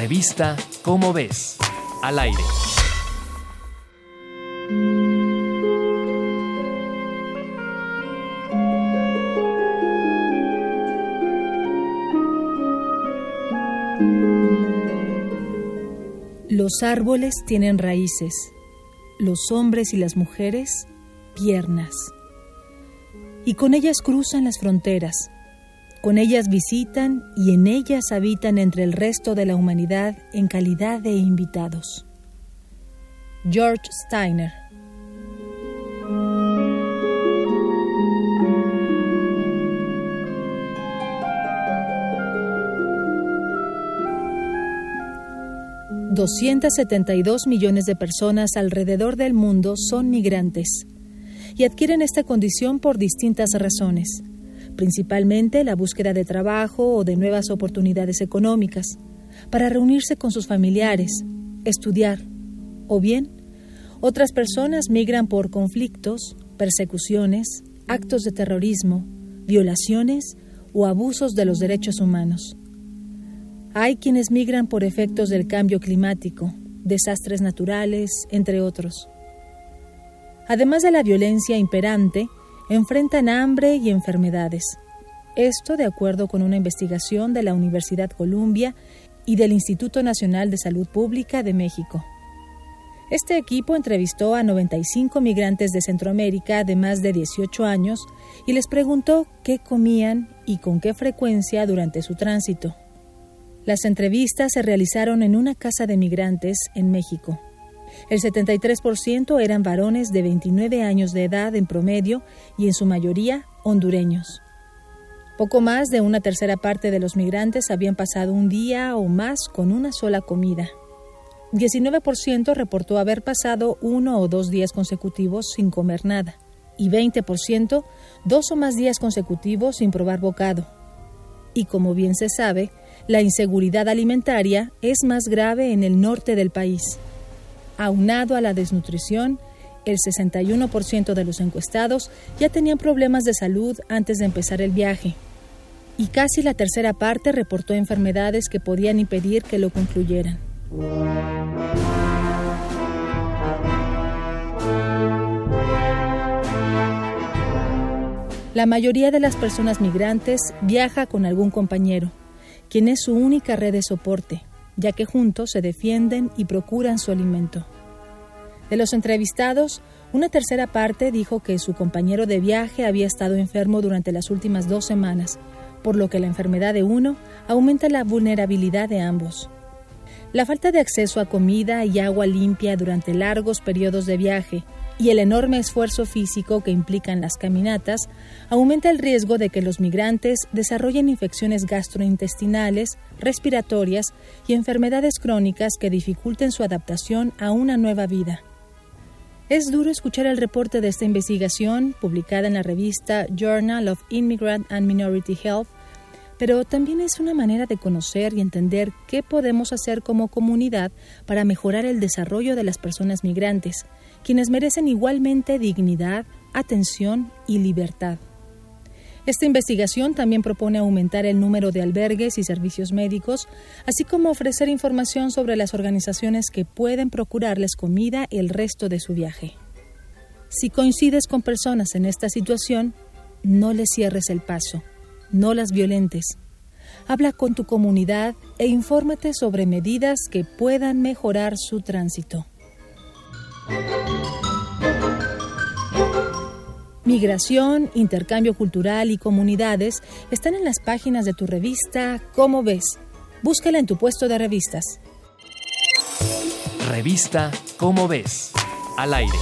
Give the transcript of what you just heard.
Revista Cómo ves, al aire. Los árboles tienen raíces, los hombres y las mujeres piernas. Y con ellas cruzan las fronteras, con ellas visitan y en ellas habitan entre el resto de la humanidad en calidad de invitados. George Steiner ...272 millones de personas alrededor del mundo son migrantes... ...y adquieren esta condición por distintas razones principalmente la búsqueda de trabajo o de nuevas oportunidades económicas, para reunirse con sus familiares, estudiar, o bien, otras personas migran por conflictos, persecuciones, actos de terrorismo, violaciones o abusos de los derechos humanos. Hay quienes migran por efectos del cambio climático, desastres naturales, entre otros. Además de la violencia imperante, enfrentan hambre y enfermedades. Esto de acuerdo con una investigación de la Universidad Columbia y del Instituto Nacional de Salud Pública de México. Este equipo entrevistó a 95 migrantes de Centroamérica de más de 18 años y les preguntó qué comían y con qué frecuencia durante su tránsito. Las entrevistas se realizaron en una casa de migrantes en México. El 73% eran varones de 29 años de edad en promedio y en su mayoría hondureños. Poco más de una tercera parte de los migrantes habían pasado un día o más con una sola comida. 19% reportó haber pasado uno o dos días consecutivos sin comer nada y 20% dos o más días consecutivos sin probar bocado. Y como bien se sabe, la inseguridad alimentaria es más grave en el norte del país. Aunado a la desnutrición, el 61% de los encuestados ya tenían problemas de salud antes de empezar el viaje. Y casi la tercera parte reportó enfermedades que podían impedir que lo concluyeran. La mayoría de las personas migrantes viaja con algún compañero, quien es su única red de soporte, ya que juntos se defienden y procuran su alimento. De los entrevistados, una tercera parte dijo que su compañero de viaje había estado enfermo durante las últimas dos semanas, por lo que la enfermedad de uno aumenta la vulnerabilidad de ambos. La falta de acceso a comida y agua limpia durante largos periodos de viaje y el enorme esfuerzo físico que implican las caminatas aumenta el riesgo de que los migrantes desarrollen infecciones gastrointestinales, respiratorias y enfermedades crónicas que dificulten su adaptación a una nueva vida. Es duro escuchar el reporte de esta investigación publicada en la revista Journal of Immigrant and Minority Health, pero también es una manera de conocer y entender qué podemos hacer como comunidad para mejorar el desarrollo de las personas migrantes, quienes merecen igualmente dignidad, atención y libertad. Esta investigación también propone aumentar el número de albergues y servicios médicos, así como ofrecer información sobre las organizaciones que pueden procurarles comida el resto de su viaje. Si coincides con personas en esta situación, no les cierres el paso, no las violentes. Habla con tu comunidad e infórmate sobre medidas que puedan mejorar su tránsito. Migración, intercambio cultural y comunidades están en las páginas de tu revista ¿Cómo ves? Búscala en tu puesto de revistas. Revista ¿Cómo ves? Al aire.